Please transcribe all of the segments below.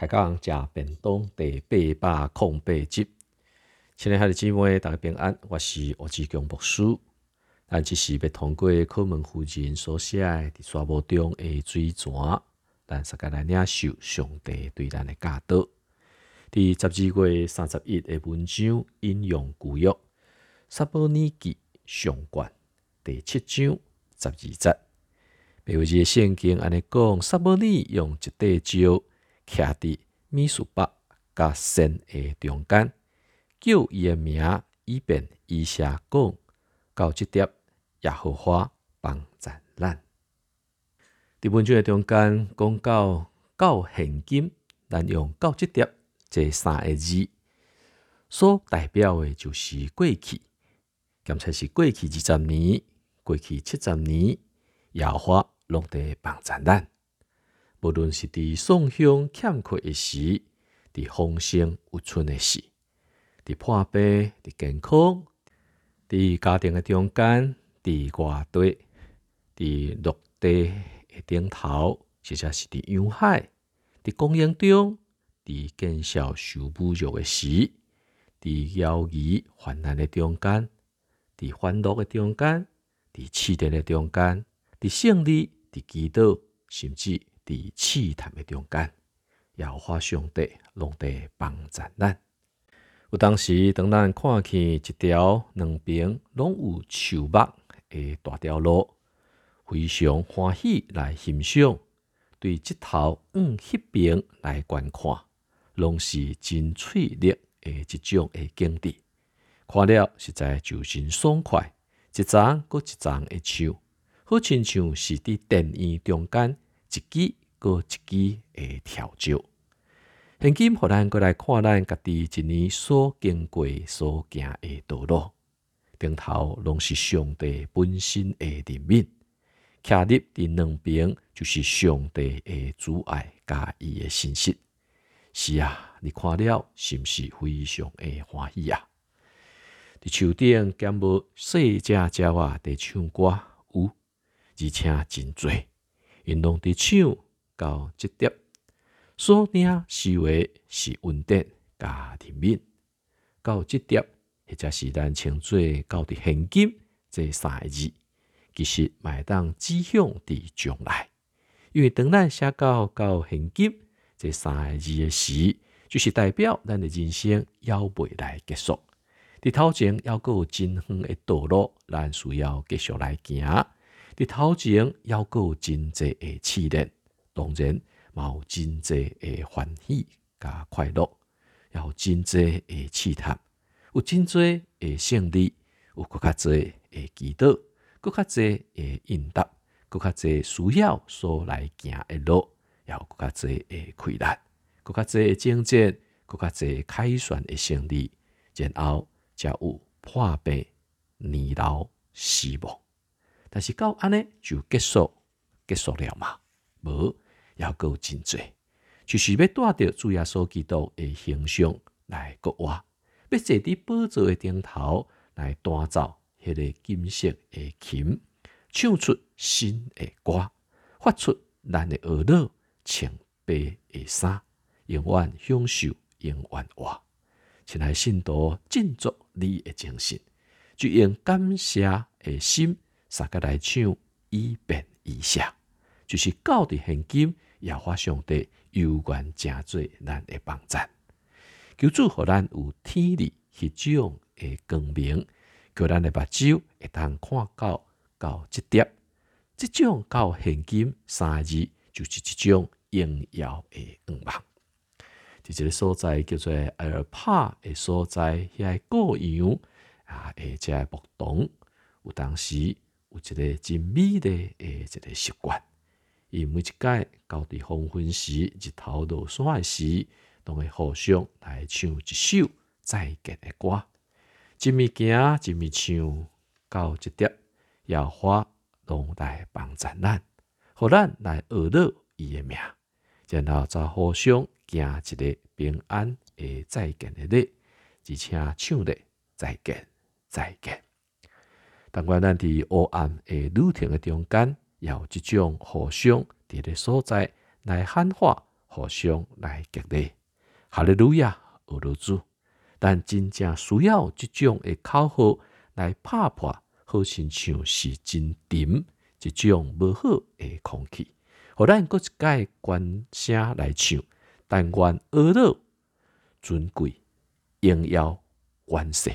开讲食便当第八百空八集，亲爱的姊妹，大家平安，我是吴志强牧师。咱只是要通过课门夫人所写伫沙漠中的水泉，咱大家来领受上帝对咱的教导。第十二月三十一的文章引用旧约撒母尼记上卷第七章十二节，譬如这圣经安尼讲，撒母尼用一块石。徛伫米苏巴甲神的中间，叫伊的名，以便伊写讲到即点耶和华帮赞咱。伫文章的中间讲到到现今，咱用到即点这三个字，所代表的就是过去，兼且是过去二十年、过去七十年，耶和华拢伫帮赞咱。无论是伫送香欠缺的时，伫丰盛有春的时，伫破病、伫健康、伫家庭的中间、伫外地、伫陆地的顶头，或者是伫洋海、伫公园中、伫见笑受侮辱的时，伫妖异患难的中间、伫欢乐的中间、伫试炼的中间、伫胜利、伫祈祷，甚至。伫试探的中间，摇花上帝拢在帮咱。有当时，当咱看去一条两边拢有树木的大条路，非常欢喜来欣赏；对即头往迄边来观看，拢是真翠绿的一种的景致。看了实在就真爽快，一丛搁一丛的树，好亲像是伫电影中间一支。过一支的跳招，现今互咱过来看咱家己一年所经过、所行的道路，顶头拢是上帝本身的人民，徛立伫两边就是上帝的阻碍加伊的信息。是啊，你看了是毋是非常的欢喜啊？伫树顶兼无细只鸟啊，伫唱歌有，而且真多，因拢伫唱。到即点，所领思维是稳定加甜蜜。到即点，或者是咱称做到伫现金这三个字，其实买当指向伫将来。因为当咱写到到现金这三个字的时，就是代表咱的人生要未来结束。伫头前要有真远的道路，咱需要继续来行。伫头前要有真济的试炼。当然嘛，有真济的欢喜加快乐，有真济的试探，有真济的胜利，有更较济的祈祷，更较济的应答，更较济需要所来行的路，有更较济的困难，更较济的征战，更较济凯旋的胜利，然后才有破病、年老、死亡。但是到安尼就结束，结束了嘛？无。要够真济，就是要带着主耶稣基督的形象来国活，要坐伫宝座的顶头来弹奏迄个金色的琴，唱出新的歌，发出咱的耳朵穿白的衫，永远享受，永远活。亲爱信徒，振作你的精神，就用感谢的心，三个来唱，以便以下，就是到的现今。也发上帝有关真做咱的帮助，求主互咱有天理迄种的光明，叫咱的目睭会当看到到即点，即种到现今三字就是一种荣耀的愿望。伫一个所在叫做埃尔帕的所在，遐个样啊，遮且牧童有当时有一个真美丽的一个习惯。伊每一届到伫黄昏时，日头落山时，都会互相来唱一首再见的歌。一面行，一面唱，到一点野花拢来帮助咱，互咱来学乐伊的名，然后再互相行一个平安的再见的日，而且唱的再见再见。但愿咱伫黑暗的旅程的中间。有即种互相伫个所在来喊话，互相来激励。哈利路亚，俄罗斯。但真正需要即种诶口号来拍破，好亲像是真沉即种无好诶空气。互咱搁一届关声来唱，但愿俄罗尊贵、荣耀、完世，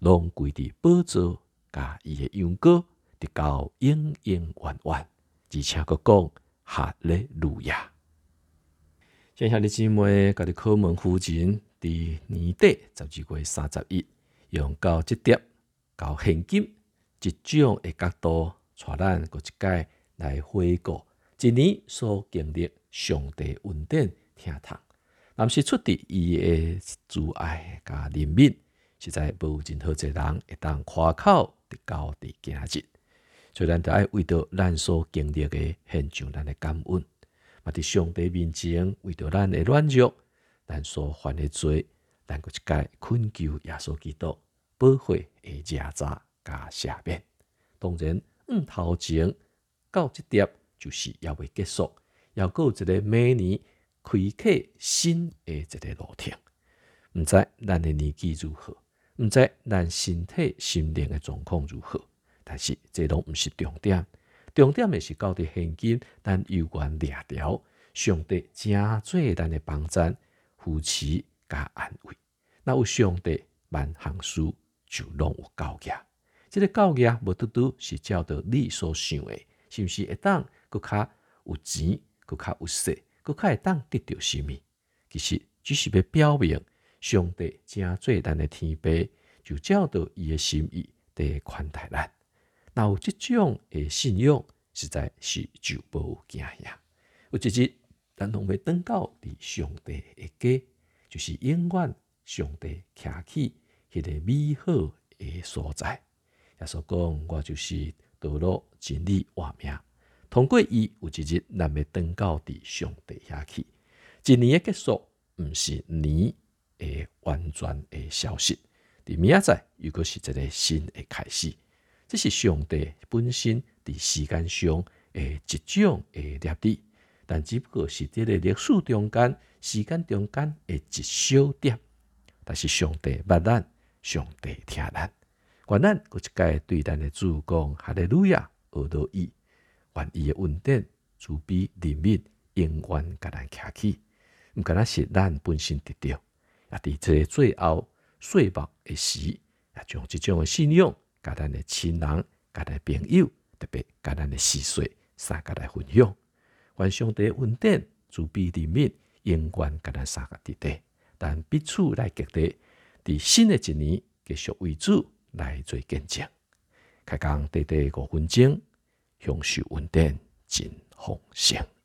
拢归伫宝座，甲伊诶羊歌，直到永永远远。而且佫讲哈利路亚。接下日姊妹，甲你敲门附近。伫年底十二月三十一，用到即碟交现金一种诶角度，带咱过一届来回顾一年所经历上帝恩典听堂。但是出伫伊诶慈爱甲怜悯，实在无任何一人会当夸口得到伫今日。所以咱得爱为着咱所经历诶现象咱诶感恩，嘛伫上帝面前为着咱诶软弱。咱所犯诶罪，咱个一届恳求耶稣基督保护诶，家查加赦免。当然，嗯，头前到即点就是要未结束，要过一个明年开启新诶一个路程。毋知咱诶年纪如何，毋知咱身体心灵诶状况如何，但是这拢毋是重点。重点诶是到底现今咱有关掠条，上帝真做咱诶帮助。扶持加安慰，那有上帝万行事就拢有教业。这个教业无拄拄是照着你所想的，是毋是会当搁较有钱，搁较有势，搁较会当得到什物？其实只是要表明上帝正做咱的天父，就照着伊的心意在款待咱。那有即种的信仰，实在是就无惊吓。有一日。咱拢要登到伫上帝的家，就是永远上帝徛起迄个美好的所在。耶稣讲，我就是道路、真理、活命。通过伊，有一日咱要登到伫上帝遐去。一年的结束，毋是年的完全的消息。伫明仔载又阁是一个新的开始。这是上帝本身伫时间上诶一种的列理。但只不过是伫个历史中间、时间中间诶一小点，但是上帝捌咱，上帝听咱，愿咱搁一届对咱诶主公哈利路亚，学到伊，愿伊诶恩典、慈悲、怜悯，永远甲咱徛起。毋敢若是咱本身得着，也伫这最后岁末诶时，也将即种诶信仰，甲咱的亲人、甲咱诶朋友，特别甲咱的细水，三个来分享。愿上帝恩典、慈悲、怜悯，永远甲咱三个伫地，但彼此来激励，伫新的一年继续为主来做见证。开讲短短五分钟，享受稳定，真丰盛。